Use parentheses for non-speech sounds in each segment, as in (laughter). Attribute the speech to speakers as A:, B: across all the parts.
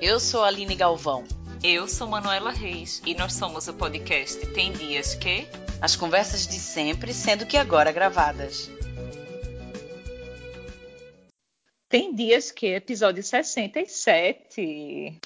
A: Eu sou a Aline Galvão.
B: Eu sou Manuela Reis e nós somos o podcast Tem Dias Que.
A: As conversas de sempre, sendo que agora gravadas.
B: Tem Dias Que, episódio 67.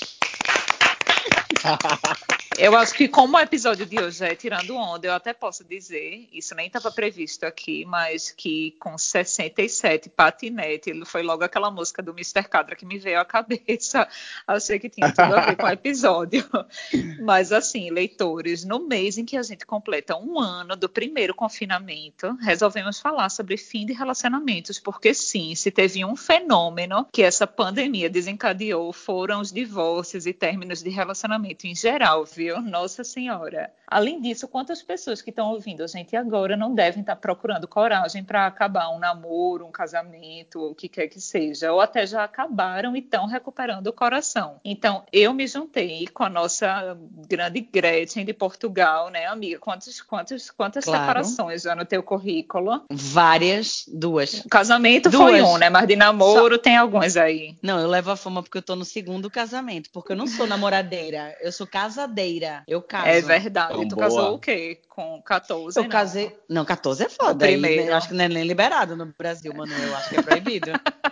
B: (laughs) Eu acho que como o episódio de hoje é tirando onda, eu até posso dizer, isso nem estava previsto aqui, mas que com 67 patinete, foi logo aquela música do Mr. Cadra que me veio à cabeça. (laughs) Achei que tinha tudo a ver com o episódio. (laughs) Mas assim, leitores, no mês em que a gente completa um ano do primeiro confinamento, resolvemos falar sobre fim de relacionamentos, porque sim, se teve um fenômeno que essa pandemia desencadeou, foram os divórcios e términos de relacionamento em geral, viu? Viu? Nossa Senhora. Além disso, quantas pessoas que estão ouvindo a gente agora não devem estar procurando coragem para acabar um namoro, um casamento, o que quer que seja, ou até já acabaram e estão recuperando o coração. Então, eu me juntei com a nossa grande Gretchen de Portugal, né, amiga? Quantas, quantas, quantas claro. separações já no teu currículo?
A: Várias, duas.
B: Casamento duas. foi um, né? Mas de namoro Só... tem alguns aí.
A: Não, eu levo a fama porque eu tô no segundo casamento, porque eu não sou namoradeira, eu sou casadeira. Eu caso.
B: É verdade. Tão tu boa. casou o quê? Com 14?
A: Eu não? casei. Não, 14 é foda. Primeiro. eu acho que não é nem liberado no Brasil, mano. Eu acho que é proibido. (laughs)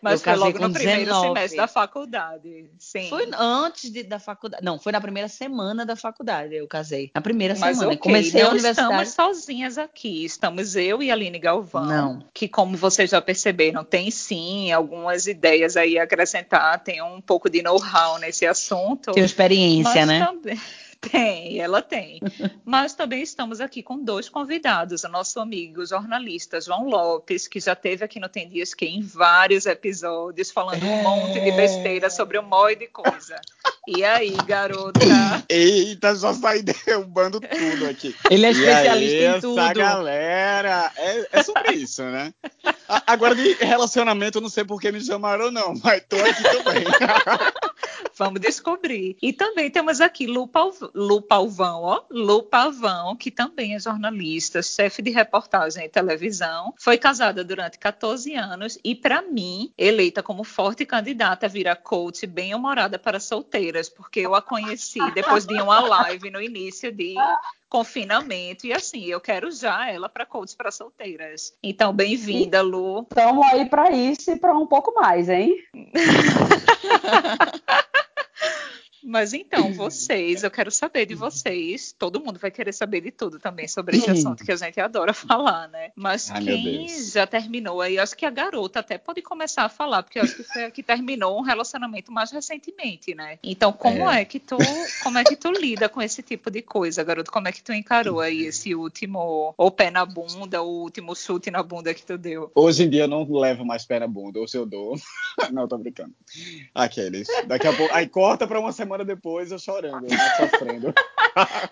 B: Mas eu foi logo no primeiro 19. semestre da faculdade. Sim.
A: Foi antes de, da faculdade. Não, foi na primeira semana da faculdade. Eu casei. Na primeira
B: Mas
A: semana.
B: Okay, Comecei não a universidade. estamos sozinhas aqui. Estamos eu e a Aline Galvão.
A: Não.
B: Que, como vocês já perceberam, tem sim algumas ideias aí a acrescentar. Tem um pouco de know-how nesse assunto.
A: Tem experiência, né?
B: Também... Tem, ela tem. Mas também estamos aqui com dois convidados, o nosso amigo jornalista João Lopes, que já teve aqui no Tem Dias que em vários episódios falando é... um monte de besteira sobre um monte de coisa. E aí, garota?
C: Eita, só sai derrubando (laughs) tudo aqui.
A: Ele é especialista aí, em tudo.
C: Essa galera, é, é sobre isso, né? Agora de relacionamento, não sei por que me chamaram não, mas tô aqui também. (laughs)
B: Vamos descobrir. E também temos aqui Lu, Lu Palvão, ó, Lu Pavão, que também é jornalista, chefe de reportagem em televisão, foi casada durante 14 anos e, para mim, eleita como forte candidata a virar coach bem-humorada para solteiras, porque eu a conheci depois de uma live no início de confinamento e assim, eu quero já ela para coach para solteiras. Então, bem-vinda, Lu.
D: Estamos aí para isso e para um pouco mais, hein? (laughs)
B: Mas então, (clears throat) vocês, eu quero saber de vocês. Todo mundo vai querer saber de tudo também sobre esse (clears throat) assunto que a gente adora (laughs) falar, né? Mas Ai, quem já terminou aí, acho que a garota até pode começar a falar, porque acho que foi a que terminou um relacionamento mais recentemente, né? Então, como é. é, que tu, como é que tu lida com esse tipo de coisa, garoto? Como é que tu encarou aí esse último ou pé na bunda, o último chute na bunda que tu deu?
C: Hoje em dia eu não levo mais pé na bunda, ou se eu dou. (laughs) não, tô brincando. Aqueles. Daqui a pouco. Aí corta pra uma semana semana depois eu chorando, né, (laughs) sofrendo.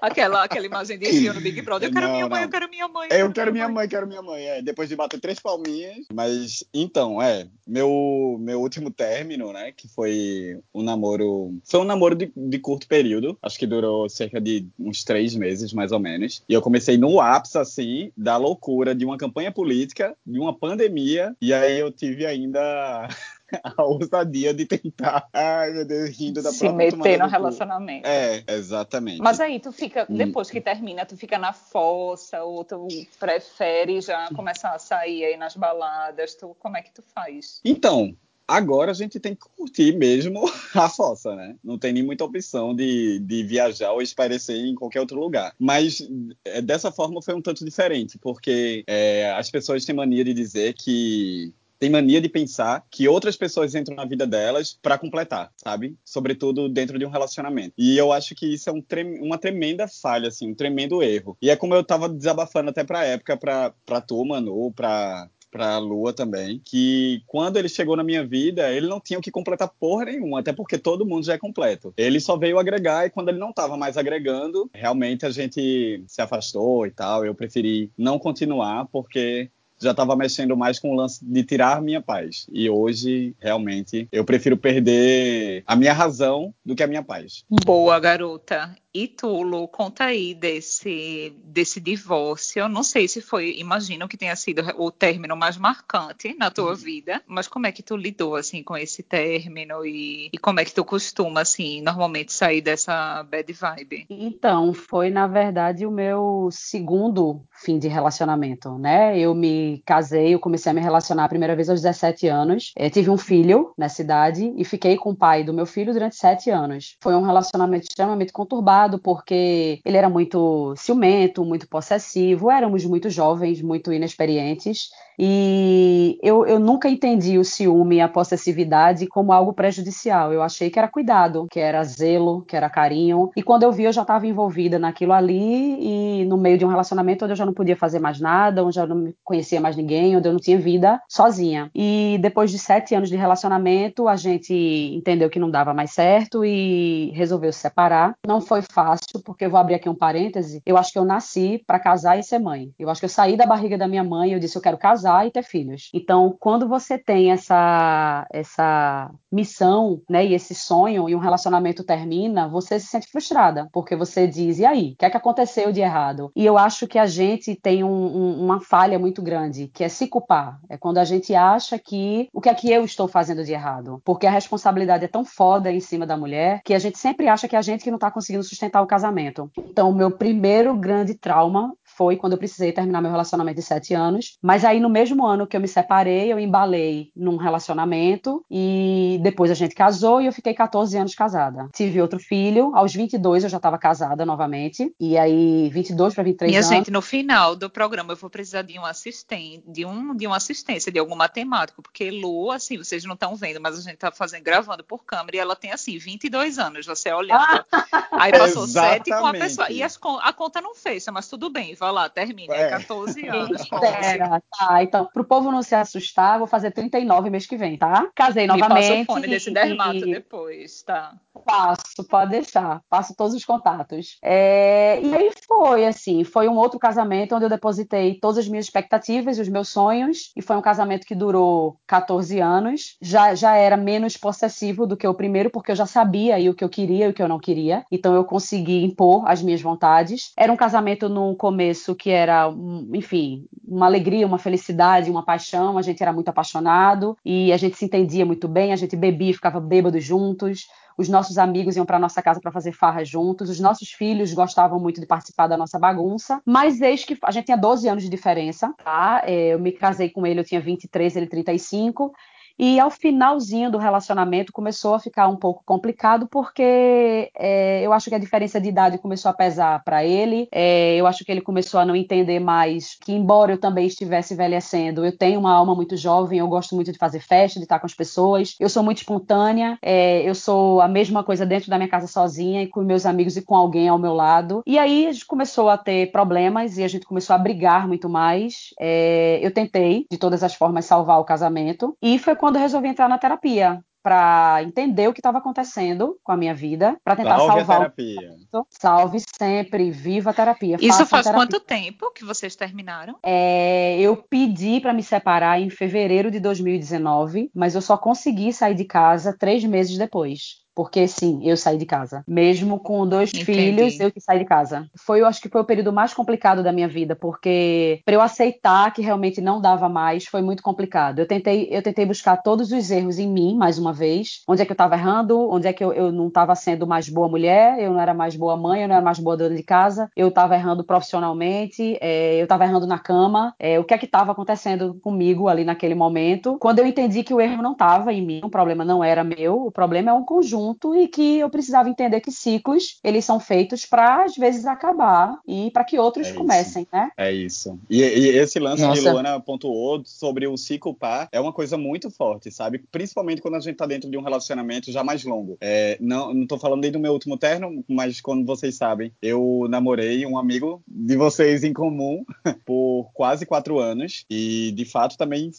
B: aquela, aquela imagem de Rio no Big Brother. Eu quero não, minha mãe, não. eu quero minha mãe.
C: Eu, eu quero minha mãe, mãe, quero minha mãe. É, depois de bater três palminhas. Mas então, é. Meu, meu último término, né? Que foi um namoro. Foi um namoro de, de curto período. Acho que durou cerca de uns três meses, mais ou menos. E eu comecei no ápice, assim, da loucura de uma campanha política, de uma pandemia. E aí eu tive ainda. (laughs) a ousadia de tentar, ai meu Deus, rindo da
B: Se meter no relacionamento.
C: É, exatamente.
B: Mas aí tu fica, hum. depois que termina, tu fica na fossa, ou tu prefere já começar a sair aí nas baladas, tu, como é que tu faz?
C: Então, agora a gente tem que curtir mesmo (laughs) a fossa, né? Não tem nem muita opção de, de viajar ou esparecer em qualquer outro lugar. Mas é, dessa forma foi um tanto diferente, porque é, as pessoas têm mania de dizer que tem mania de pensar que outras pessoas entram na vida delas para completar, sabe? Sobretudo dentro de um relacionamento. E eu acho que isso é um trem, uma tremenda falha, assim, um tremendo erro. E é como eu tava desabafando até pra época, pra, pra tu, Manu, pra, pra Lua também, que quando ele chegou na minha vida, ele não tinha o que completar porra nenhuma, até porque todo mundo já é completo. Ele só veio agregar e quando ele não tava mais agregando, realmente a gente se afastou e tal. Eu preferi não continuar porque já estava mexendo mais com o lance de tirar minha paz. E hoje, realmente, eu prefiro perder a minha razão do que a minha paz.
B: Boa, garota. E tu, Lu, conta aí desse, desse divórcio. Eu não sei se foi, imagino que tenha sido o término mais marcante na tua uhum. vida, mas como é que tu lidou, assim, com esse término e, e como é que tu costuma, assim, normalmente sair dessa bad vibe?
D: Então, foi, na verdade, o meu segundo fim de relacionamento, né? Eu me casei, eu comecei a me relacionar a primeira vez aos 17 anos. Eu tive um filho nessa idade e fiquei com o pai do meu filho durante sete anos. Foi um relacionamento extremamente conturbado porque ele era muito ciumento, muito possessivo, éramos muito jovens, muito inexperientes e eu, eu nunca entendi o ciúme e a possessividade como algo prejudicial. Eu achei que era cuidado, que era zelo, que era carinho. E quando eu vi, eu já estava envolvida naquilo ali e no meio de um relacionamento onde eu já não podia fazer mais nada, onde eu não conhecia mais ninguém, onde eu não tinha vida sozinha. E depois de sete anos de relacionamento, a gente entendeu que não dava mais certo e resolveu se separar. Não foi fácil, porque eu vou abrir aqui um parêntese. Eu acho que eu nasci para casar e ser mãe. Eu acho que eu saí da barriga da minha mãe eu disse eu quero casar casar e ter filhos. Então, quando você tem essa essa missão, né, e esse sonho e um relacionamento termina, você se sente frustrada, porque você diz, e aí, o que é que aconteceu de errado? E eu acho que a gente tem um, um, uma falha muito grande, que é se culpar. É quando a gente acha que o que é que eu estou fazendo de errado? Porque a responsabilidade é tão foda em cima da mulher que a gente sempre acha que é a gente que não está conseguindo sustentar o casamento. Então, o meu primeiro grande trauma foi quando eu precisei terminar meu relacionamento de sete anos. Mas aí, no mesmo ano que eu me separei, eu embalei num relacionamento e depois a gente casou e eu fiquei 14 anos casada. Tive outro filho, aos 22 eu já estava casada novamente. E aí, 22 para 23
B: Minha
D: anos.
B: Minha gente, no final do programa eu vou precisar de um assistente, de, um, de uma assistência, de algum matemático, porque Lu, assim, vocês não estão vendo, mas a gente tá fazendo, gravando por câmera e ela tem, assim, 22 anos, você olhando. Aí passou (laughs) sete com a pessoa. E as, a conta não fecha, mas tudo bem, vai lá, termina. É, 14 anos. Espera,
D: tá. Então, pro povo não se assustar, vou fazer 39 mês que vem, tá? Casei novamente. Me passa
B: o fone desse dermato e... depois, tá?
D: Passo, pode deixar. Passo todos os contatos. É... E aí foi, assim, foi um outro casamento onde eu depositei todas as minhas expectativas e os meus sonhos. E foi um casamento que durou 14 anos. Já, já era menos possessivo do que o primeiro, porque eu já sabia aí o que eu queria e o que eu não queria. Então eu consegui impor as minhas vontades. Era um casamento no começo que era, enfim, uma alegria, uma felicidade, uma paixão. A gente era muito apaixonado e a gente se entendia muito bem, a gente bebia ficava bêbado juntos. Os nossos amigos iam para nossa casa para fazer farra juntos, os nossos filhos gostavam muito de participar da nossa bagunça, mas eis que a gente tinha 12 anos de diferença, tá? É, eu me casei com ele, eu tinha 23, ele 35, e ao finalzinho do relacionamento começou a ficar um pouco complicado, porque é, eu acho que a diferença de idade começou a pesar para ele. É, eu acho que ele começou a não entender mais que, embora eu também estivesse envelhecendo, eu tenho uma alma muito jovem, eu gosto muito de fazer festa, de estar com as pessoas. Eu sou muito espontânea, é, eu sou a mesma coisa dentro da minha casa sozinha e com meus amigos e com alguém ao meu lado. E aí a gente começou a ter problemas e a gente começou a brigar muito mais. É, eu tentei, de todas as formas, salvar o casamento. E foi quando eu resolvi entrar na terapia para entender o que estava acontecendo com a minha vida, para tentar
C: Salve
D: salvar.
C: A terapia.
D: O... Salve sempre, viva a terapia.
B: Isso faz terapia. quanto tempo que vocês terminaram?
D: É, eu pedi para me separar em fevereiro de 2019, mas eu só consegui sair de casa três meses depois. Porque sim, eu saí de casa. Mesmo com dois Entendi. filhos, eu que saí de casa. Foi, eu acho que foi o período mais complicado da minha vida, porque para eu aceitar que realmente não dava mais, foi muito complicado. Eu tentei, eu tentei buscar todos os erros em mim, mais uma vez. Onde é que eu estava errando? Onde é que eu, eu não estava sendo mais boa mulher? Eu não era mais boa mãe? Eu não era mais boa dona de casa? Eu estava errando profissionalmente? É, eu estava errando na cama? É, o que é que estava acontecendo comigo ali naquele momento? Quando eu entendi que o erro não estava em mim, o problema não era meu, o problema é um conjunto e que eu precisava entender que ciclos eles são feitos para às vezes acabar e para que outros
C: é
D: comecem, né?
C: É isso. E, e esse lance Nossa. que Luana pontuou sobre o ciclo par é uma coisa muito forte, sabe? Principalmente quando a gente tá dentro de um relacionamento já mais longo. É, não, não tô falando nem do meu último terno, mas quando vocês sabem, eu namorei um amigo de vocês em comum (laughs) por quase quatro anos e de fato também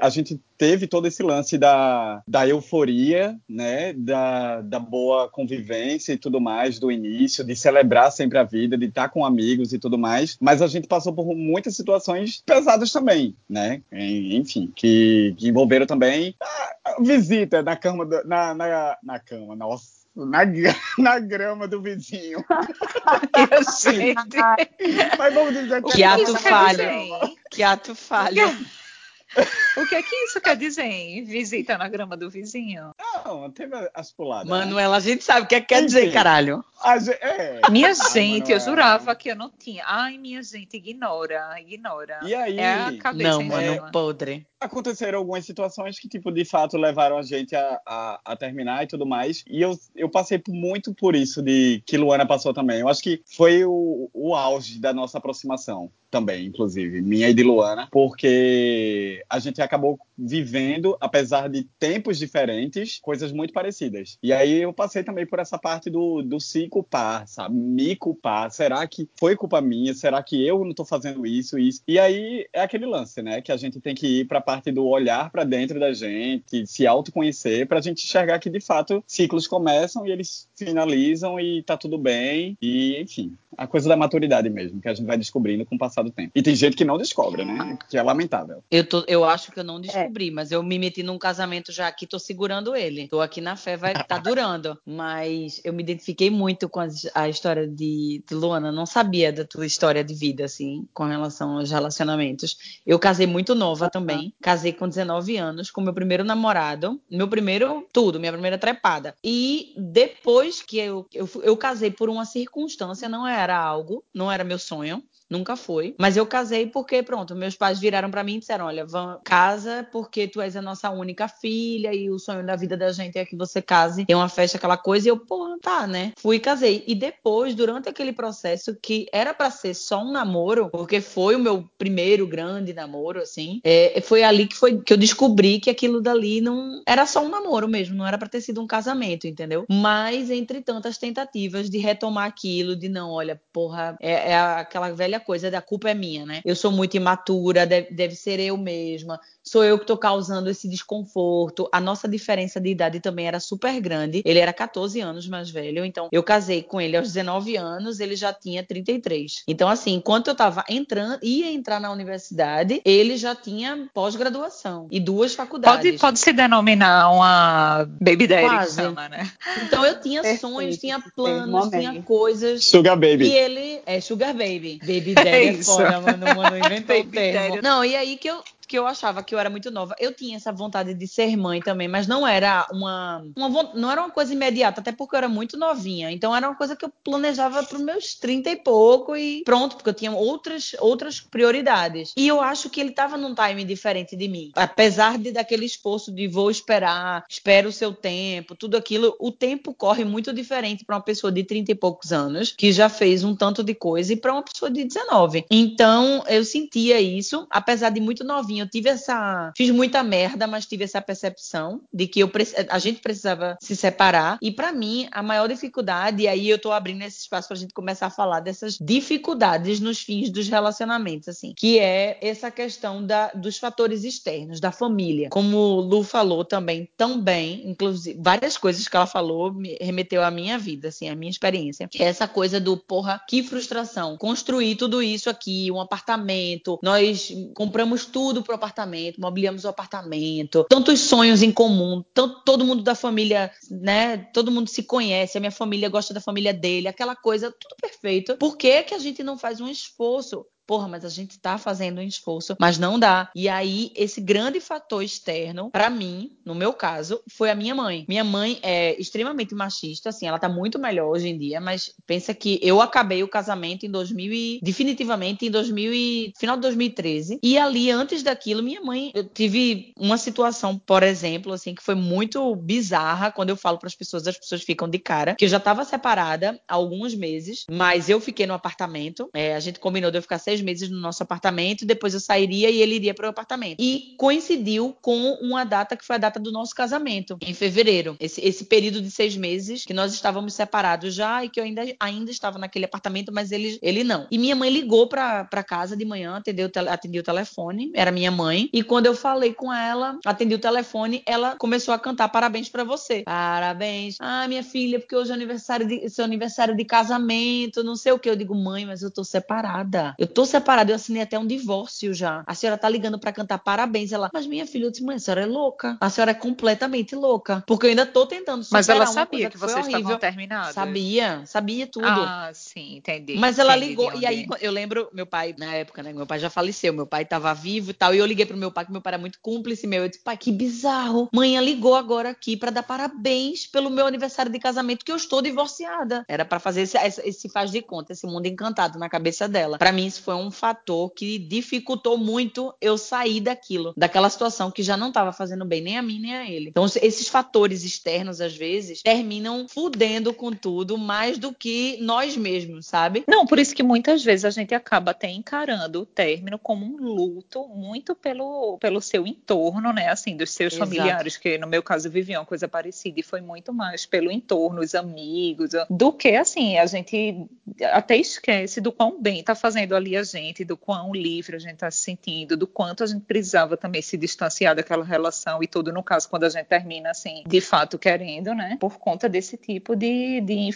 C: a gente teve todo esse lance da, da euforia, né? Da da, boa convivência e tudo mais do início, de celebrar sempre a vida, de estar com amigos e tudo mais. Mas a gente passou por muitas situações pesadas também, né? Enfim, que, que envolveram também a visita na cama, do, na, na, na cama, nossa na, (laughs) na grama do vizinho.
B: Gente.
C: Mas vamos dizer que
A: Que
C: é
A: ato
C: na
A: falho.
C: grama.
A: Que ato falho.
B: O que é que isso quer dizer, hein? Visita na grama do vizinho.
C: Não, teve as puladas. né?
A: Manuela, a gente sabe o que, é que quer dizer,
C: Enfim.
A: caralho.
C: A ge- é.
B: Minha
C: Ai,
B: gente, eu
C: Manuela.
B: jurava que eu não tinha. Ai, minha gente, ignora, ignora.
C: E aí?
B: É a cabeça
A: Não, mano, podre.
C: Aconteceram algumas situações que, tipo, de fato levaram a gente a, a, a terminar e tudo mais. E eu, eu passei muito por isso de que Luana passou também. Eu acho que foi o, o auge da nossa aproximação também, inclusive, minha e de Luana, porque a gente acabou vivendo, apesar de tempos diferentes, coisas muito parecidas. E aí eu passei também por essa parte do, do se culpar, sabe? Me culpar. Será que foi culpa minha? Será que eu não tô fazendo isso, isso? E aí é aquele lance, né? Que a gente tem que ir pra parte do olhar pra dentro da gente, se autoconhecer, pra gente enxergar que de fato ciclos começam e eles finalizam e tá tudo bem. E, enfim, a coisa da maturidade mesmo, que a gente vai descobrindo com o passar do tempo. E tem gente que não descobre, né? Que é lamentável.
A: Eu, tô, eu acho que eu não descobri, mas eu me meti num casamento já aqui, tô segurando ele. Tô aqui na fé, vai tá durando. (laughs) Mas eu me identifiquei muito com a, história de, de Luana. Não sabia da tua história de vida, assim, com relação aos relacionamentos. Eu casei muito nova também. Casei com 19 anos, com meu primeiro namorado. Meu primeiro tudo, minha primeira trepada. E depois que eu, eu, eu casei por uma circunstância, não era algo, não era meu sonho. Nunca foi. Mas eu casei porque, pronto, meus pais viraram pra mim e disseram: olha, casa porque tu és a nossa única filha e o sonho da vida da gente é que você case, tem uma festa, aquela coisa. E eu, porra, tá, né? Fui e casei. E depois, durante aquele processo que era pra ser só um namoro, porque foi o meu primeiro grande namoro, assim, é, foi ali que, foi, que eu descobri que aquilo dali não era só um namoro mesmo, não era pra ter sido um casamento, entendeu? Mas, entre tantas tentativas de retomar aquilo, de não, olha, porra, é, é aquela velha coisa da culpa é minha, né? Eu sou muito imatura, deve, deve ser eu mesma, sou eu que tô causando esse desconforto. A nossa diferença de idade também era super grande. Ele era 14 anos mais velho, então eu casei com ele aos 19 anos, ele já tinha 33. Então, assim, enquanto eu tava entrando, ia entrar na universidade, ele já tinha pós-graduação e duas faculdades.
B: Pode, pode se denominar uma baby daddy
A: Quase.
B: chama, né?
A: Então eu tinha
D: Perfeito,
A: sonhos, tinha
D: perfeito,
A: planos, tinha coisas.
C: Sugar Baby.
A: E ele é Sugar Baby. Baby Daddy é, (laughs)
B: isso.
A: foda, mano. Mano, inventou (laughs) o termo.
B: Daddy.
A: Não, e aí que eu, que eu achava que eu era muito nova. Eu tinha essa vontade de ser mãe também, mas não era uma, uma não era uma coisa imediata, até porque eu era muito novinha. Então era uma coisa que eu planejava para os meus 30 e pouco e pronto, porque eu tinha outras outras prioridades. E eu acho que ele tava num time diferente de mim. Apesar de daquele esforço de vou esperar, espero o seu tempo, tudo aquilo, o tempo corre muito diferente para uma pessoa de 30 e poucos anos, que já fez um tanto de coisa, e para uma pessoa de 19. Então, eu sentia isso, apesar de muito novinha, eu tive essa, fiz muita merda, mas tive essa percepção de que eu a gente precisava se separar. E para mim, a maior dificuldade, e aí eu tô abrindo esse espaço pra gente começar a falar dessas dificuldades nos fins dos relacionamentos, assim, que é essa questão da, dos fatores externos, da família. Como o Lu falou também, tão bem, inclusive, várias coisas que ela falou me remeteu à minha vida, assim, à minha experiência. Que é essa coisa do, porra, que frustração. Construir tudo isso aqui, um apartamento, nós compramos tudo pro apartamento, mobiliamos o apartamento, tantos sonhos em comum, tanto, todo mundo da família, né, todo mundo se conhece, a minha família gosta da família dele, aquela coisa, tudo perfeito. Por que que a gente não faz um esforço Porra, mas a gente tá fazendo um esforço, mas não dá. E aí, esse grande fator externo, pra mim, no meu caso, foi a minha mãe. Minha mãe é extremamente machista, assim, ela tá muito melhor hoje em dia, mas pensa que eu acabei o casamento em 2000 e definitivamente em 2000 e final de 2013. E ali antes daquilo, minha mãe, eu tive uma situação, por exemplo, assim, que foi muito bizarra quando eu falo para as pessoas, as pessoas ficam de cara, que eu já tava separada há alguns meses, mas eu fiquei no apartamento. é, a gente combinou de eu ficar seis meses no nosso apartamento, depois eu sairia e ele iria para o apartamento. E coincidiu com uma data que foi a data do nosso casamento, em fevereiro. Esse, esse período de seis meses que nós estávamos separados já e que eu ainda, ainda estava naquele apartamento, mas ele, ele não. E minha mãe ligou para casa de manhã, atendeu, atendi o telefone, era minha mãe. E quando eu falei com ela, atendi o telefone, ela começou a cantar parabéns para você. Parabéns. Ah, minha filha, porque hoje é aniversário de, seu aniversário de casamento, não sei o que. Eu digo, mãe, mas eu tô separada. Eu tô separada, eu assinei até um divórcio já. A senhora tá ligando para cantar parabéns. Ela, mas minha filha, eu disse, mãe, a senhora é louca. A senhora é completamente louca. Porque eu ainda tô tentando superar
B: Mas ela sabia que,
A: que
B: vocês estavam terminados.
A: Sabia, sabia tudo.
B: Ah, sim, entendi.
A: Mas ela
B: entendi
A: ligou, e aí eu lembro, meu pai, na época, né? Meu pai já faleceu, meu pai tava vivo e tal. E eu liguei pro meu pai, que meu pai era muito cúmplice meu. Eu disse, pai, que bizarro. Manhã ligou agora aqui para dar parabéns pelo meu aniversário de casamento, que eu estou divorciada. Era para fazer esse, esse faz de conta, esse mundo encantado na cabeça dela. Para mim, isso foi um fator que dificultou muito eu sair daquilo, daquela situação que já não estava fazendo bem nem a mim nem a ele. Então, esses fatores externos, às vezes, terminam fudendo com tudo mais do que nós mesmos, sabe?
B: Não, por isso que muitas vezes a gente acaba até encarando o término como um luto muito pelo, pelo seu entorno, né? Assim, dos seus Exato. familiares, que no meu caso viviam uma coisa parecida e foi muito mais pelo entorno, os amigos, do que assim, a gente até esquece do quão bem tá fazendo ali a gente, do quão livre a gente tá se sentindo, do quanto a gente precisava também se distanciar daquela relação e tudo, no caso, quando a gente termina assim, de fato querendo, né? Por conta desse tipo de, de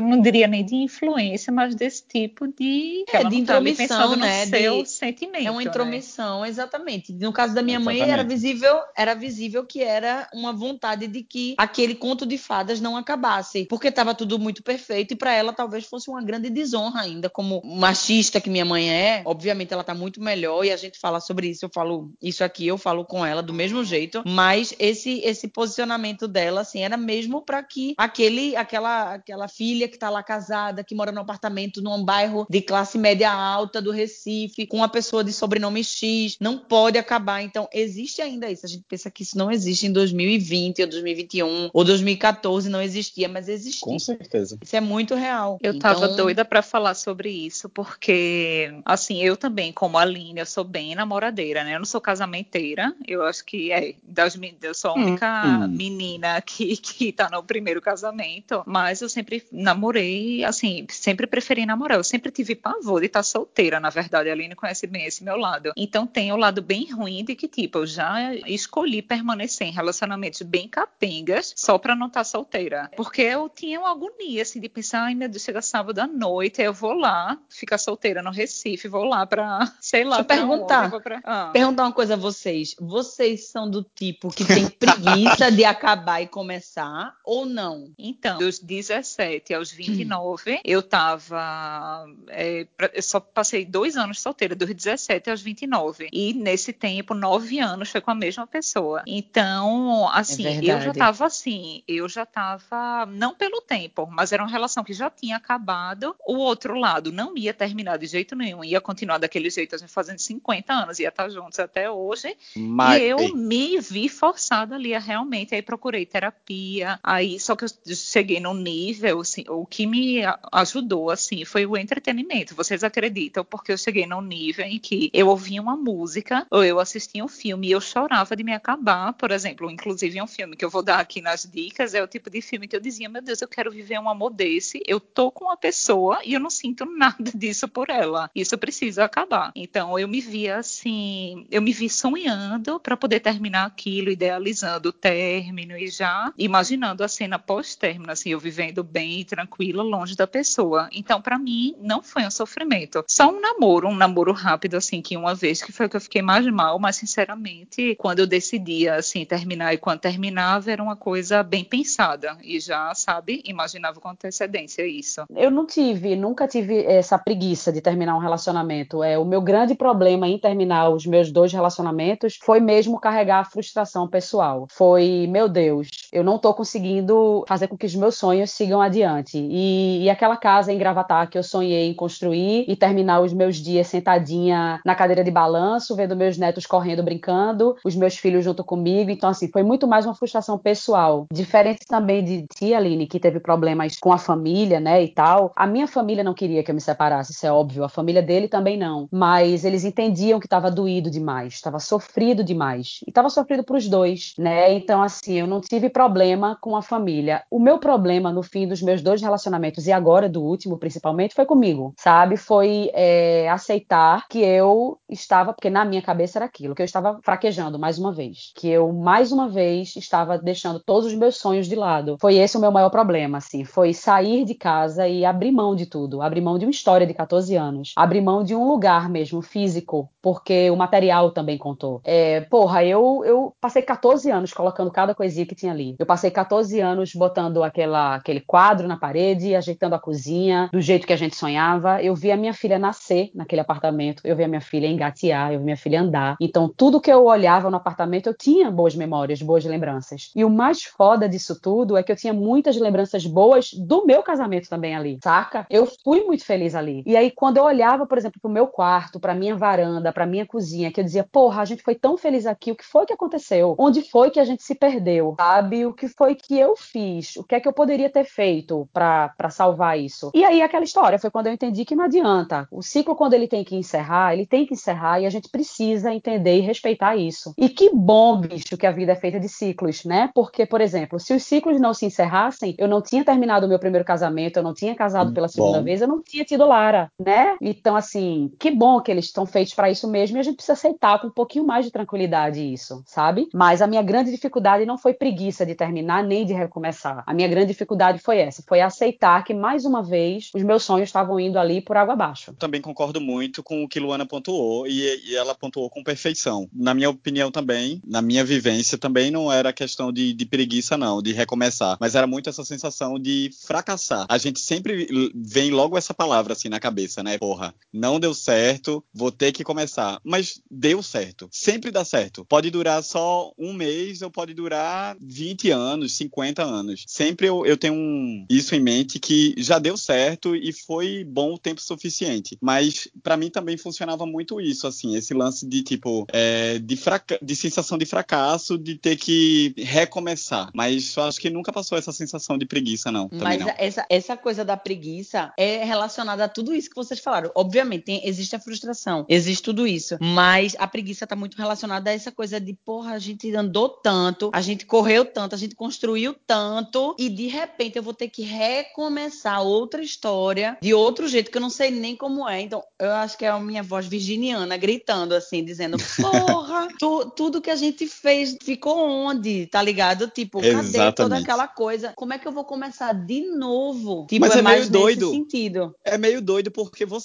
B: não diria nem de influência, mas desse tipo de,
A: é, de tá intromissão, né?
B: seu de, sentimento.
A: É uma né? intromissão, né? exatamente. No caso da minha exatamente. mãe, era visível, era visível que era uma vontade de que aquele conto de fadas não acabasse, porque estava tudo muito perfeito e para ela talvez fosse uma grande desonra ainda como machista que minha mãe é. Obviamente ela tá muito melhor e a gente fala sobre isso, eu falo isso aqui, eu falo com ela do mesmo jeito, mas esse esse posicionamento dela assim era mesmo para que aquele aquela aquela filha que tá lá casada, que mora no apartamento num bairro de classe média alta do Recife, com uma pessoa de sobrenome X, não pode acabar. Então existe ainda isso. A gente pensa que isso não existe em 2020 ou 2021 ou 2014 não existia, mas existe.
C: Com certeza.
A: Isso é muito real.
B: Eu então... tava doida para falar sobre isso, porque assim, eu também, como a Aline, eu sou bem namoradeira, né? Eu não sou casamenteira. Eu acho que é das eu sou a única hum, hum. menina que (laughs) que tá no primeiro casamento, mas eu sempre namorei, assim, sempre preferi namorar. Eu sempre tive pavor de estar tá solteira, na verdade. A Aline conhece bem esse meu lado. Então tem o lado bem ruim de que tipo, eu já escolhi permanecer em relacionamentos bem capengas só para não estar tá solteira, porque eu tinha uma agonia assim de pensar, ai meu Deus, chega sábado à noite, eu vou lá, ficar solteira no Recife, vou lá para, (laughs) sei lá,
A: Deixa perguntar. Onde, pra... ah. Perguntar uma coisa a vocês. Vocês são do tipo que tem preguiça de acabar e começar ou não?
B: Então, dos 17 aos 29, eu tava é, eu só passei dois anos solteira, dos 17 aos 29. E nesse tempo, nove anos foi com a mesma pessoa. Então, assim, é eu já tava assim, eu já tava, não pelo tempo, mas era uma relação que já tinha acabado. O outro lado não ia terminar de jeito nenhum, ia continuar daquele jeito, a gente fazendo 50 anos, ia estar juntos até hoje. Mas... E eu me vi forçada ali a realmente, aí procurei terapia, aí só que eu cheguei num nível, assim, o que me ajudou, assim, foi o entretenimento. Vocês acreditam? Porque eu cheguei num nível em que eu ouvia uma música ou eu assistia um filme e eu chorava de me acabar, por exemplo, inclusive um filme que eu vou dar aqui nas dicas, é o tipo de filme que eu dizia, meu Deus, eu quero viver um amor desse, eu tô com uma pessoa e eu não sinto nada (laughs) disso por ela. Isso precisa acabar. Então eu me via assim, eu me vi sonhando para poder terminar aquilo, idealizando o término e já imaginando a cena pós-término, assim, eu vivendo bem, tranquila, longe da pessoa. Então para mim não foi um sofrimento, só um namoro, um namoro rápido assim que uma vez que foi o que eu fiquei mais mal, mas sinceramente, quando eu decidia assim terminar e quando terminava era uma coisa bem pensada e já, sabe, imaginava com antecedência isso.
D: Eu não tive, nunca tive essa preguiça de terminar um relacionamento. É o meu grande problema em terminar os meus dois relacionamentos foi mesmo carregar a frustração pessoal. Foi, meu Deus, eu não tô conseguindo fazer com que os meus sonhos sigam adiante. E, e aquela casa em Gravatar que eu sonhei em construir e terminar os meus dias sentadinha na cadeira de balanço, vendo meus netos correndo, brincando, os meus filhos junto comigo. Então, assim, foi muito mais uma frustração pessoal. Diferente também de tia Aline, que teve problemas com a família, né, e tal. A minha família não queria que eu me separasse, isso é óbvio. A família dele também não. Mas eles entendiam que estava doído demais, estava sofrido demais. E estava sofrido para os dois, né? Então, assim, eu não tive problema com a família. O meu problema no fim dos meus dois relacionamentos, e agora do último principalmente, foi comigo, sabe? Foi é, aceitar que eu estava, porque na minha cabeça era aquilo, que eu estava fraquejando mais uma vez. Que eu, mais uma vez, estava deixando todos os meus sonhos de lado. Foi esse o meu maior problema, assim. Foi sair de casa e abrir mão de tudo. Abrir mão de uma história de 14 anos anos. Abri mão de um lugar mesmo, físico, porque o material também contou. É, porra, eu, eu passei 14 anos colocando cada coisinha que tinha ali. Eu passei 14 anos botando aquela, aquele quadro na parede, ajeitando a cozinha, do jeito que a gente sonhava. Eu vi a minha filha nascer naquele apartamento, eu vi a minha filha engatear, eu vi minha filha andar. Então, tudo que eu olhava no apartamento, eu tinha boas memórias, boas lembranças. E o mais foda disso tudo é que eu tinha muitas lembranças boas do meu casamento também ali, saca? Eu fui muito feliz ali. E aí, quando eu olhava, por exemplo, pro meu quarto, pra minha varanda, pra minha cozinha, que eu dizia, porra, a gente foi tão feliz aqui, o que foi que aconteceu? Onde foi que a gente se perdeu? Sabe? O que foi que eu fiz? O que é que eu poderia ter feito para salvar isso? E aí, aquela história foi quando eu entendi que não adianta. O ciclo, quando ele tem que encerrar, ele tem que encerrar e a gente precisa entender e respeitar isso. E que bom, bicho, que a vida é feita de ciclos, né? Porque, por exemplo, se os ciclos não se encerrassem, eu não tinha terminado o meu primeiro casamento, eu não tinha casado pela segunda bom. vez, eu não tinha tido Lara, né? Então, assim, que bom que eles estão feitos para isso mesmo e a gente precisa aceitar com um pouquinho mais de tranquilidade isso, sabe? Mas a minha grande dificuldade não foi preguiça de terminar nem de recomeçar. A minha grande dificuldade foi essa, foi aceitar que mais uma vez os meus sonhos estavam indo ali por água abaixo.
C: Também concordo muito com o que Luana pontuou e, e ela pontuou com perfeição. Na minha opinião também, na minha vivência também não era questão de, de preguiça não, de recomeçar, mas era muito essa sensação de fracassar. A gente sempre vem logo essa palavra assim na cabeça, né? Porra, não deu certo, vou ter que começar. Mas deu certo. Sempre dá certo. Pode durar só um mês ou pode durar 20 anos, 50 anos. Sempre eu, eu tenho um, isso em mente que já deu certo e foi bom o tempo suficiente. Mas para mim também funcionava muito isso, assim, esse lance de tipo, é, de, fraca de sensação de fracasso, de ter que recomeçar. Mas eu acho que nunca passou essa sensação de preguiça, não.
A: Mas
C: não.
A: Essa, essa coisa da preguiça é relacionada a tudo isso que vocês falaram. Obviamente, tem, existe a frustração, existe tudo isso. Mas a preguiça tá muito relacionada a essa coisa de, porra, a gente andou tanto, a gente correu tanto, a gente construiu tanto, e de repente eu vou ter que recomeçar outra história de outro jeito que eu não sei nem como é. Então, eu acho que é a minha voz virginiana gritando assim, dizendo: (laughs) Porra, tu, tudo que a gente fez ficou onde? Tá ligado? Tipo,
C: Exatamente.
A: cadê toda aquela coisa? Como é que eu vou começar de novo? Tipo,
C: Mas é,
A: é
C: meio
A: mais
C: doido.
A: sentido.
C: É meio doido porque você,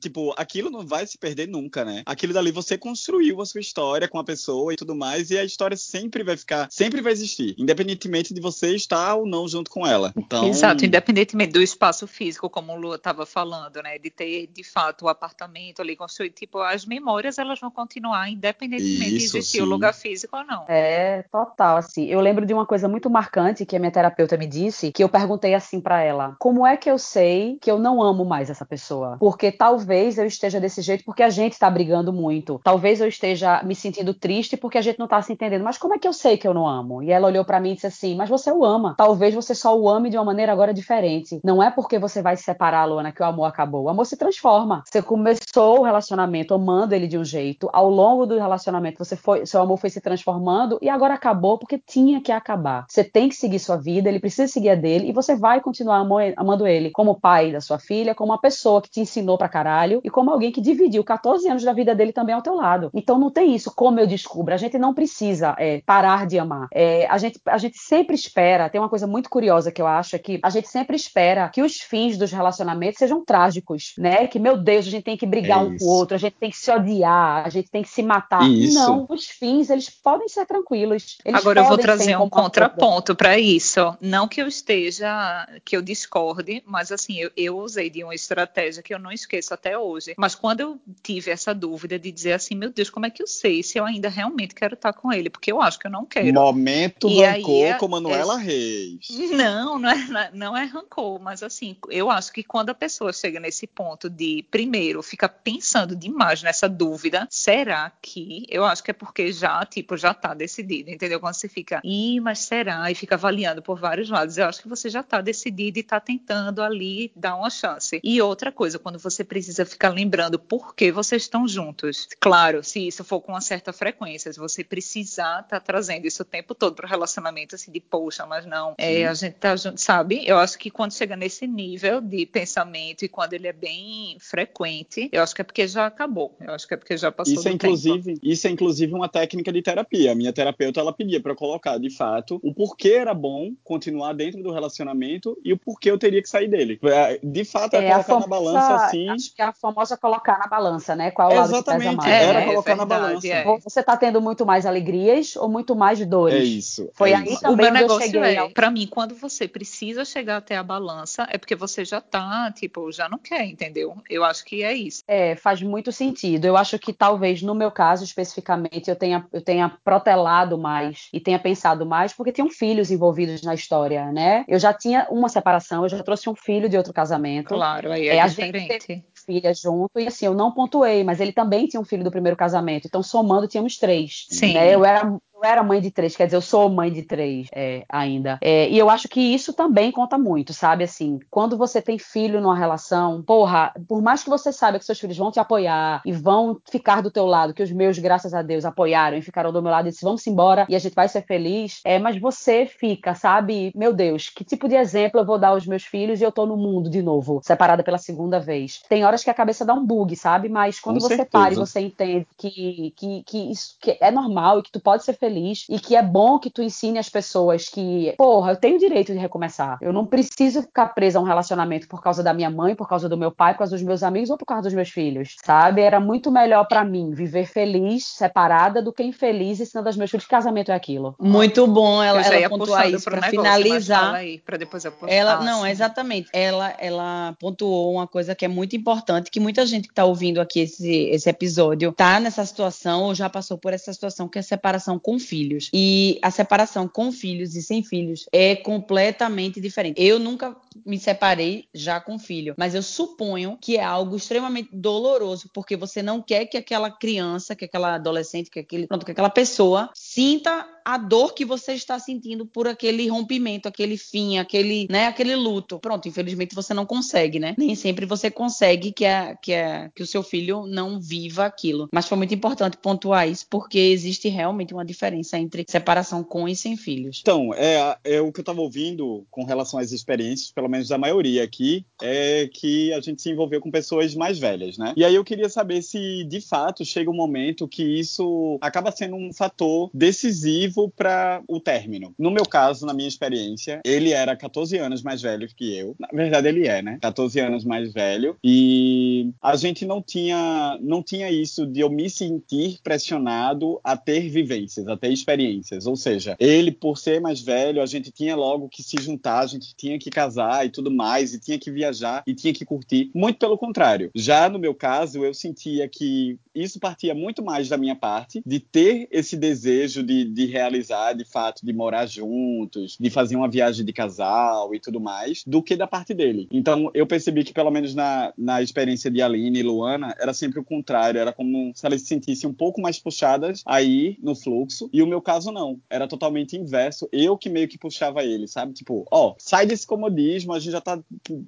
C: tipo, aquilo não vai se perder nunca, né? Aquilo dali você construiu a sua história com a pessoa e tudo mais, e a história sempre vai ficar, sempre vai existir, independentemente de você estar ou não junto com ela. Então,
B: Exato, independentemente do espaço físico, como o Lu estava falando, né? De ter, de fato, o apartamento ali construído, tipo, as memórias elas vão continuar, independentemente
C: Isso,
B: de existir
C: sim.
B: o lugar físico ou não.
D: É, total, assim. Eu lembro de uma coisa muito marcante que a minha terapeuta me disse, que eu perguntei assim pra ela: "Como é que eu sei que eu não amo mais essa pessoa? Porque talvez eu esteja desse jeito porque a gente tá brigando muito. Talvez eu esteja me sentindo triste porque a gente não tá se entendendo. Mas como é que eu sei que eu não amo?" E ela olhou pra mim e disse assim: "Mas você o ama. Talvez você só o ame de uma maneira agora diferente. Não é porque você vai se separar, Luana, que o amor acabou. O amor se transforma. Você começou o relacionamento amando ele de um jeito, ao longo do relacionamento você foi, seu amor foi se transformando e agora acabou porque tinha que acabar. Você tem que seguir sua vida, ele precisa seguir a dele e você vai continuar amando ele como pai da sua filha, como uma pessoa que te ensinou pra caralho e como alguém que dividiu 14 anos da vida dele também ao teu lado. Então não tem isso, como eu descubro. A gente não precisa é, parar de amar. É, a, gente, a gente sempre espera, tem uma coisa muito curiosa que eu acho é que a gente sempre espera que os fins dos relacionamentos sejam trágicos, né? Que, meu Deus, a gente tem que brigar
C: É
D: um com o outro, a gente tem que se odiar, a gente tem que se matar.
C: Isso.
D: Não, os fins, eles podem ser tranquilos. Eles
B: Agora eu vou trazer um contraponto para isso. Não que eu esteja, que eu discorde, mas assim, eu, eu usei de uma estratégia que eu não esqueço até hoje. Mas quando eu tive essa dúvida de dizer assim, meu Deus, como é que eu sei se eu ainda realmente quero estar com ele? Porque eu acho que eu não quero.
C: momento
B: E aí
C: rancor
B: é-
C: com Manuela
B: é-
C: Reis.
B: Não, não é, não é rancor, mas assim, eu acho que quando a pessoa chega nesse ponto de, primeiro, fica pensando demais nessa dúvida, será que? Eu acho que é porque já, tipo, já tá decidido, entendeu? Quando você fica, ih, mas será? E fica avaliando por vários lados, eu acho que você já tá decidido e tá tentando ali dar uma chance. E outra coisa, quando você precisa ficar lembrando por que vocês estão juntos. Claro, se isso for com uma certa frequência, se você precisar tá trazendo isso o tempo todo pro relacionamento, assim, de poxa, mas não, é, a gente tá junto, sabe? Eu acho que quando chega nesse nível de pensamento e quando ele é bem frequente, eu acho que é porque já acabou. Eu acho que é porque já passou
C: Isso é, inclusive, isso é inclusive uma técnica de terapia. A minha terapeuta ela pedia para eu colocar, de fato, o porquê era bom continuar dentro do relacionamento e o porquê eu teria que sair dele. É, De fato, é,
D: É, a
C: colocar na balança assim.
D: Acho que é a famosa colocar na balança, né? Qual lado
C: Exatamente,
D: que pesa mais.
C: era
D: né?
C: colocar na
B: verdade,
C: balança.
B: é.
D: Você tá tendo muito mais alegrias ou muito mais dores?
C: É isso.
D: Foi
C: é
D: aí
C: isso.
D: também
B: o meu negócio
D: cheguei
B: é, pra mim, quando você precisa chegar até a balança, é porque você já tá, tipo, já não quer, entendeu? Eu acho que é isso.
D: É, faz muito sentido. Eu acho que talvez no meu caso especificamente eu tenha, eu tenha protelado mais e tenha pensado mais porque tinham filhos envolvidos na história, né? Eu já tinha uma separação, eu já trouxe um filho de outro casamento.
B: Claro, aí é,
D: É, a
B: diferente.
D: filha junto, e assim, eu não pontuei, mas ele também tinha um filho do primeiro casamento, então somando tínhamos três.
B: Sim.
D: né? Eu, era, eu era mãe de três, quer dizer, eu sou mãe de três é, ainda. É, e eu acho que isso também conta muito, sabe? Assim, quando você tem filho numa relação, porra, por mais que você saiba que seus filhos vão te apoiar e vão ficar do teu lado, que os meus, graças a Deus, apoiaram e ficaram do meu lado e disse, vamos embora e a gente vai ser feliz, é, mas você fica, sabe? Meu Deus, que tipo de exemplo eu vou dar aos meus filhos e eu tô no mundo de novo, separada pela segunda vez. Tem horas que a cabeça dá um bug, sabe? Mas quando
C: Com
D: você
C: certeza.
D: para e você entende que, que, que isso que é normal e que tu pode ser feliz e que é bom que tu ensine as pessoas que, porra, eu tenho o direito de recomeçar. Eu não preciso ficar presa a um relacionamento por causa da minha mãe, por causa do meu pai, por causa dos meus amigos ou por causa dos meus filhos, sabe? Era muito melhor pra mim viver feliz, separada, do que infeliz ensinando aos meus filhos que casamento é aquilo.
A: Muito bom ela, ela
B: ia
A: pontuar isso para finalizar.
B: aí, pra depois eu puxar.
A: Ela, não,
B: assim.
A: exatamente. Ela, ela pontuou uma coisa que é muito importante, que muita gente que está ouvindo aqui esse, esse episódio tá nessa situação ou já passou por essa situação, que é a separação com filhos. E a separação com filhos e sem filhos é completamente diferente. Eu nunca me separei já com filho, mas eu suponho que é algo extremamente doloroso, porque você não quer que aquela criança, que aquela adolescente, que aquele, pronto, que aquela pessoa sinta a dor que você está sentindo por aquele rompimento, aquele fim, aquele, né, aquele luto. Pronto, infelizmente você não consegue, né? Nem sempre você consegue que, a, que, a, que o seu filho não viva aquilo. Mas foi muito importante pontuar isso, porque existe realmente uma diferença entre separação com e sem filhos.
C: Então, é, é o que eu estava ouvindo com relação às experiências, pelo menos da maioria aqui, é que a gente se envolveu com pessoas mais velhas, né? E aí eu queria saber se, de fato, chega um momento que isso acaba sendo um fator decisivo para o término. No meu caso, na minha experiência, ele era 14 anos mais velho que eu. Na verdade, ele é, né? 14 anos mais velho. E a gente não tinha, não tinha isso de eu me sentir pressionado a ter vivências, a ter experiências. Ou seja, ele, por ser mais velho, a gente tinha logo que se juntar, a gente tinha que casar e tudo mais, e tinha que viajar e tinha que curtir. Muito pelo contrário. Já no meu caso, eu sentia que isso partia muito mais da minha parte, de ter esse desejo de, de realizar, de fato, de morar juntos, de fazer uma viagem de casal e tudo mais, do que da parte dele. Então, eu percebi que, pelo menos na, na experiência de Aline e Luana, era sempre o contrário, era como se elas se sentissem um pouco mais puxadas aí no fluxo, e o meu caso não, era totalmente inverso, eu que meio que puxava ele, sabe? Tipo, ó, sai desse comodismo, a gente já tá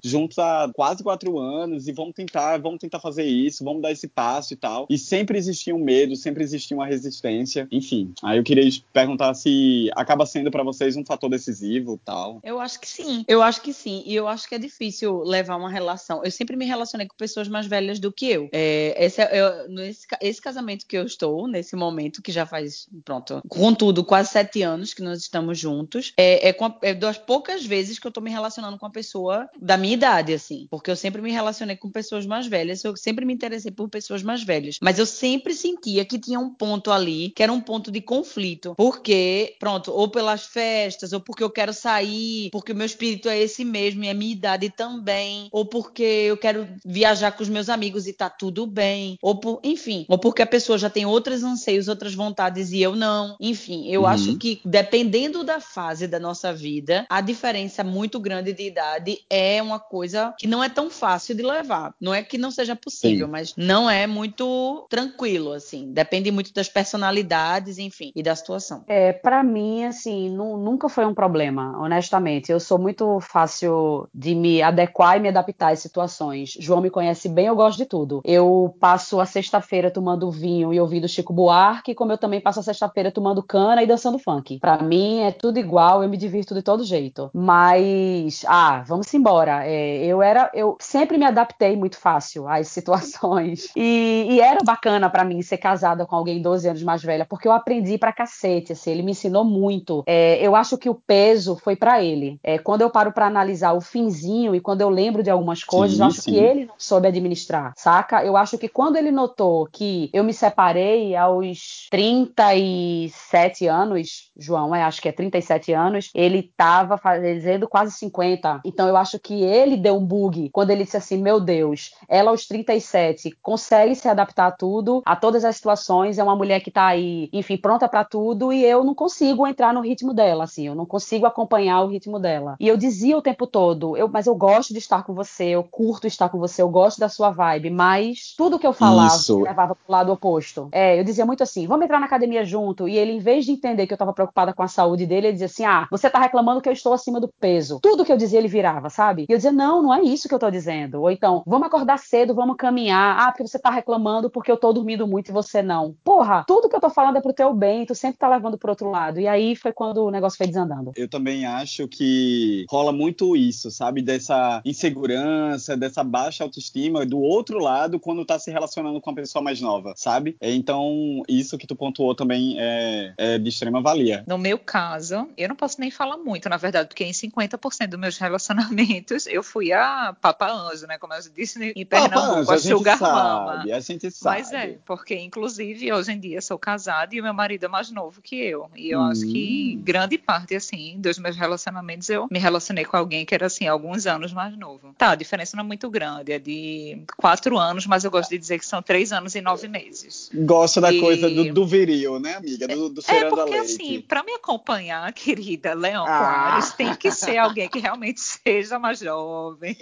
C: juntos há quase quatro anos, e vamos tentar, vamos tentar fazer isso, vamos dar esse passo e tal. E sempre existia um medo, sempre existia uma resistência, enfim. Aí eu queria perguntar se acaba sendo para vocês um fator decisivo tal.
A: Eu acho que sim. Eu acho que sim. E eu acho que é difícil levar uma relação. Eu sempre me relacionei com pessoas mais velhas do que eu. É, esse, é- eu- nesse, esse casamento que eu estou, nesse momento, que já faz, pronto, contudo, quase sete anos que nós estamos juntos, é, é, a- é das poucas vezes que eu tô me relacionando com uma pessoa da minha idade, assim. Porque eu sempre me relacionei com pessoas mais velhas, eu sempre me interessei por pessoas mais velhas. Mas eu sempre sentia que tinha um ponto ali, que era um ponto de conflito. Porque, pronto, ou pelas festas, ou porque eu quero sair, porque o meu espírito é esse mesmo e a minha idade também, ou porque eu quero viajar com os meus amigos e tá tudo bem, ou por, enfim, ou porque a pessoa já tem outros anseios, outras vontades e eu não. Enfim, eu
C: Uhum.
A: acho que dependendo da fase da nossa vida, a diferença muito grande de idade é uma coisa que não é tão fácil de levar. Não é que não seja possível,
C: Sim.
A: mas não é muito tranquilo assim. Depende muito das personalidades, enfim, e da situação.
D: É, para mim, assim, nu- nunca foi um problema, honestamente. Eu sou muito fácil de me adequar e me adaptar às situações. João me conhece bem, eu gosto de tudo. Eu passo a sexta-feira tomando vinho e ouvindo Chico Buarque, como eu também passo a sexta-feira tomando cana e dançando funk. Pra mim é tudo igual, eu me divirto de todo jeito. Mas, ah, vamos embora. É, eu era, eu sempre me adaptei muito fácil às situações. (laughs) E, e era bacana pra mim ser casada com alguém 12 anos mais velha, porque eu aprendi pra cacete, assim, ele me ensinou muito. É, eu acho que o peso foi pra ele. É, quando eu paro pra analisar o finzinho e quando eu lembro de algumas coisas,
C: Sim,
D: eu acho
C: sim.
D: que ele não soube administrar, saca? Eu acho que quando ele notou que eu me separei aos 37 anos, João, é, acho que é 37 anos, ele tava fazendo quase 50. Então eu acho que ele deu um bug quando ele disse assim: Meu Deus, ela aos 37 consegue se adaptar a tudo, a todas as situações, é uma mulher que tá aí, enfim, pronta para tudo, e eu não consigo entrar no ritmo dela, assim, eu não consigo acompanhar o ritmo dela. E eu dizia o tempo todo, eu, mas eu gosto de estar com você, eu curto estar com você, eu gosto da sua vibe, mas tudo que eu falava
C: Isso.
D: levava pro lado oposto. É, eu dizia muito assim: vamos entrar na academia junto. E ele, em vez de entender que eu tava preocupada com a saúde dele, ele dizia assim: ah, você tá reclamando que eu estou acima do peso. Tudo que eu dizia, ele virava, sabe? E eu dizia: não, não é isso que eu tô dizendo. Ou então, vamos acordar cedo, vamos caminhar. Ah, porque você tá reclamando porque eu tô dormindo muito e você não. Porra, tudo que eu tô falando é pro teu bem, tu sempre tá levando pro outro lado. E aí foi quando o negócio foi desandando.
C: Eu também acho que rola muito isso, sabe? Dessa insegurança, dessa baixa autoestima do outro lado quando tá se relacionando com uma pessoa mais nova, sabe? Então, isso que tu pontuou também é, é de extrema valia.
B: No meu caso, eu não posso nem falar muito, na verdade, porque em 50% dos meus (laughs) relacionamentos eu fui a Papa Anjo, né? Como eu disse em
C: Papa
B: Pernambuco,
C: Anjo,
B: a
C: a gente
B: Sugar Mama.
C: sabe, a gente sabe.
B: Mas é, porque inclusive hoje em dia sou casada e o meu marido é mais novo que eu. E eu
C: Hum.
B: acho que grande parte, assim, dos meus relacionamentos eu me relacionei com alguém que era, assim, alguns anos mais novo. Tá, a diferença não é muito grande, é de quatro anos, mas eu gosto de dizer que são três anos e nove meses.
C: Gosta da
B: E-
C: coisa do, do viril, né, amiga? Do, do
B: É
C: a
B: porque
C: leite.
B: assim, para me acompanhar, (laughs) querida Leão
C: Ah.
B: Tem que ser alguém que realmente (laughs) seja mais jovem.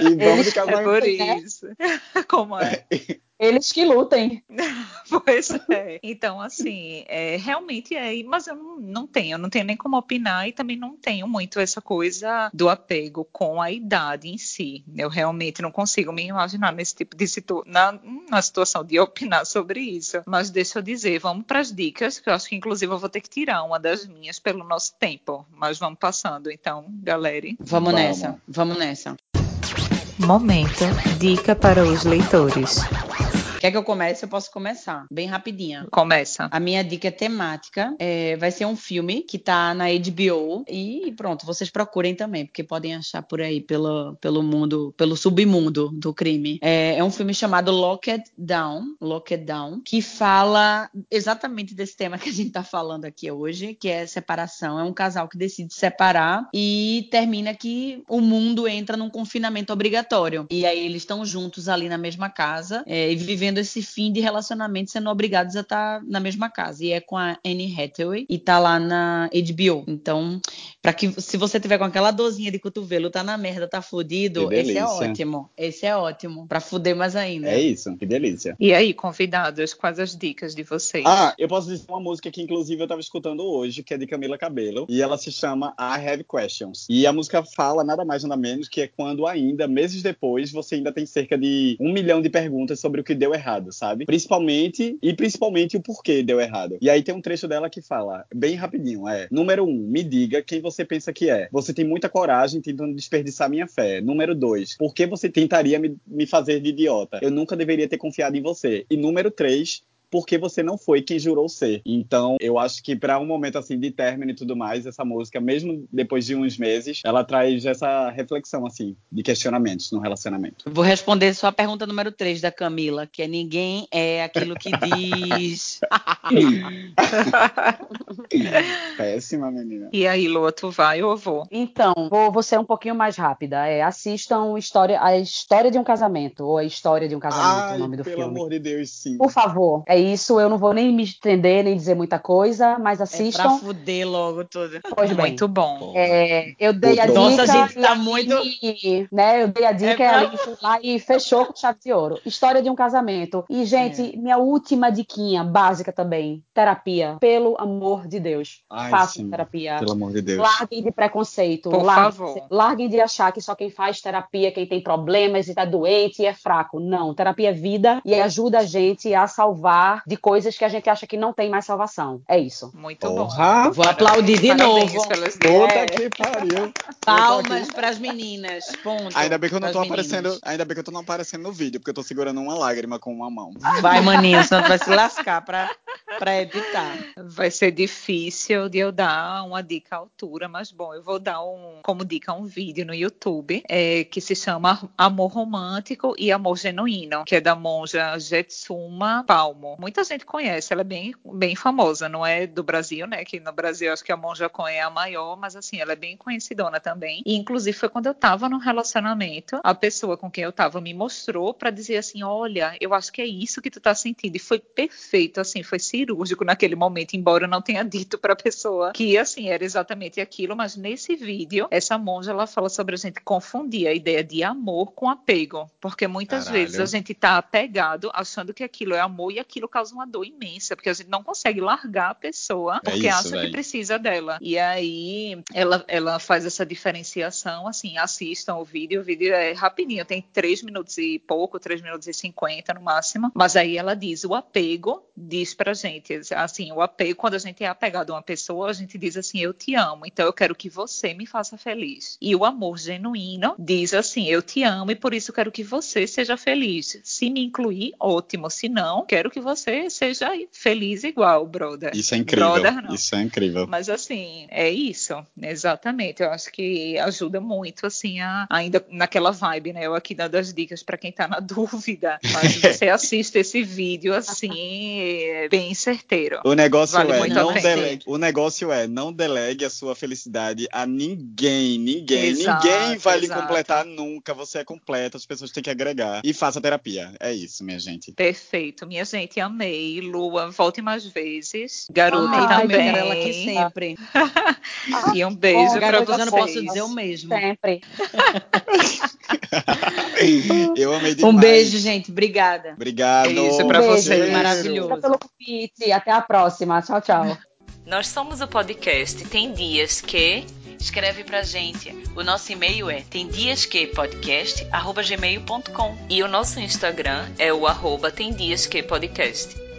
C: E vamos (laughs) de
B: É
C: casamento.
B: por isso. Como é?
D: Eles que lutem. (laughs)
B: Pois é. Então, assim, é, realmente é. Mas eu não, não tenho, eu não tenho nem como opinar e também não tenho muito essa coisa do apego com a idade em si. Eu realmente não consigo me imaginar nesse tipo de situação, na, na situação de (laughs) opinar sobre isso. Mas deixa eu dizer, vamos para as dicas, que eu acho que inclusive eu vou ter que tirar uma das minhas pelo nosso tempo. Mas vamos passando, então, galera.
A: Vamos
C: Vamos.
A: nessa, vamos nessa.
B: Momento, dica para os leitores.
A: Quer que eu comece? Eu posso começar, bem rapidinha.
B: Começa.
A: A minha dica é temática. é, vai ser um filme que tá na HBO. E pronto, vocês procurem também, porque podem achar por aí pelo, pelo mundo, pelo submundo do crime. É, é um filme chamado Locked Down, Locked Down, que fala exatamente desse tema que a gente tá falando aqui hoje, que é separação. É um casal que decide se separar e termina que o mundo entra num confinamento obrigatório. E aí eles estão juntos ali na mesma casa é, e vivendo esse fim de relacionamento, sendo obrigados a estar na mesma casa. E é com a Anne Hathaway e tá lá na HBO. Então, para que se você tiver com aquela dorzinha de cotovelo, tá na merda, tá fudido, esse é ótimo. Esse é ótimo. Pra fuder mais ainda.
C: É isso, que delícia.
B: E aí, convidados, quais as dicas de vocês?
C: Ah, eu posso dizer uma música que inclusive eu tava escutando hoje, que é de Camila Cabello, e ela se chama I Have Questions. E a música fala nada mais nada menos que é quando ainda, meses depois, você ainda tem cerca de um milhão de perguntas sobre o que deu errado, sabe? Principalmente, e principalmente o porquê deu errado. E aí tem um trecho dela que fala, bem rapidinho, é, número um, me diga quem você pensa que é. Você tem muita coragem tentando desperdiçar minha fé. Número dois, por que você tentaria me, me fazer de idiota? Eu nunca deveria ter confiado em você. E número três, porque você não foi quem jurou ser. Então, eu acho que para um momento assim de término e tudo mais, essa música, mesmo depois de uns meses, ela traz essa reflexão assim de questionamentos no relacionamento.
A: Vou responder só a pergunta número 3 da Camila, que é ninguém é aquilo que diz. (laughs)
C: Péssima menina.
B: E aí, Lua, tu vai ou vou?
D: Então, vou, vou ser um pouquinho mais rápida. É, assistam história, a história de um casamento, ou a história de um casamento,
C: Ai,
D: o nome do
C: pelo
D: filme.
C: amor de Deus, sim.
D: Por favor, é isso. Eu não vou nem me estender, nem dizer muita coisa, mas
A: É pra
D: assistam.
A: fuder logo tudo.
D: pois bem.
B: Muito bom.
D: É, eu dei a dica.
A: Nossa, a gente
D: e
A: tá muito-
D: Aline, né? Eu dei a dica
A: É
D: e a
A: pra-
D: foi lá e fechou com chave de ouro. História de um casamento. E, gente, minha última diquinha básica também: terapia. Pelo amor de Deus.
C: Ai,
D: Façam
C: sim.
D: terapia.
C: Pelo amor de Deus.
D: Larguem de preconceito.
B: Por
D: larguem,
B: favor.
D: larguem de achar que só quem faz terapia é quem tem problemas e tá doente e é fraco. Não, terapia é vida e ajuda a gente a salvar falar de coisas que a gente acha que não tem mais salvação. É isso.
B: Muito
C: Porra.
B: bom.
A: Vou aplaudir de
B: Parabéns
A: novo.
B: pelas
C: Puta
B: ideias.
C: que pariu.
A: Palmas para as meninas. Ponto.
C: Ainda bem que eu não
A: pras
C: tô
A: meninas.
C: aparecendo. Ainda bem que eu tô não aparecendo no vídeo, porque eu tô segurando uma lágrima com uma mão.
A: Vai, maninho, senão tu vai se lascar pra, pra editar.
B: Vai ser difícil de eu dar uma dica à altura, mas bom, eu vou dar um, como dica um vídeo no YouTube é, que se chama Amor Romântico e Amor Genuíno, que é da monja Jetsuma Palmo. Muita gente conhece, ela é bem, bem famosa, não é do Brasil, né? Que no Brasil acho que a monja Coen é a maior, mas assim, ela é bem conhecidona também. E inclusive foi quando eu tava no relacionamento, a pessoa com quem eu tava me mostrou pra dizer assim: olha, eu acho que é isso que tu tá sentindo. E foi perfeito, assim, foi cirúrgico naquele momento, embora eu não tenha (laughs) dito pra pessoa que, assim, era exatamente aquilo, mas nesse vídeo, essa monja, ela fala sobre a gente confundir a ideia de amor com apego, porque muitas
C: Caralho.
B: vezes a gente tá apegado achando que aquilo é amor e aquilo causa uma dor imensa, porque a gente não consegue largar a pessoa
C: É
B: porque
C: isso,
B: acha que precisa dela. E aí ela, ela faz essa diferenciação, assim, assistam o vídeo, o vídeo é rapidinho, tem 3 minutos e pouco, 3 minutos e 50 no máximo, mas aí ela diz, o apego diz pra gente, assim, o apego, quando a gente é apegado a uma pessoa, a gente diz assim, eu te amo, então eu quero que você me faça feliz. E o amor genuíno diz assim, eu te amo e por isso quero que você seja feliz. Se me incluir, ótimo, se não, quero que você seja feliz igual, brother.
C: Isso é incrível.
B: Brother, não.
C: Isso é incrível.
B: Mas assim, é isso, exatamente. Eu acho que ajuda muito, assim, a, ainda naquela vibe, né? Eu aqui dando as dicas para quem tá na (laughs) dúvida. Mas você (laughs) assiste esse vídeo, assim, é bem certeiro.
C: O negócio
B: Vale
C: é não delegue. O negócio é não delegue a sua felicidade a ninguém, ninguém,
B: Exato,
C: ninguém vai lhe
B: exato.
C: completar nunca. Você é completo, as pessoas têm que agregar e faça terapia. É isso, minha gente.
B: Perfeito, minha gente, amei. Lua, volte mais vezes. Garota
A: Amei
D: Ai,
A: também, ela aqui sempre. (laughs)
B: E um beijo
D: Bom,
B: para
A: Garotas, eu não posso
B: vocês.
A: dizer o mesmo.
D: Sempre. (laughs)
C: Eu amei demais.
A: Um beijo, gente. Obrigada.
C: Obrigado.
B: Beijo pra
D: Um beijo,
B: vocês.
D: gente.
A: Maravilhoso.
D: Obrigada pelo convite. Até a próxima. Tchau, tchau.
B: Nós somos o podcast Tem Dias Que.
A: Escreve pra gente. O nosso e-mail é temdiasquepodcast.gmail.com
B: E o nosso Instagram é o arroba Tem Dias Que Podcast.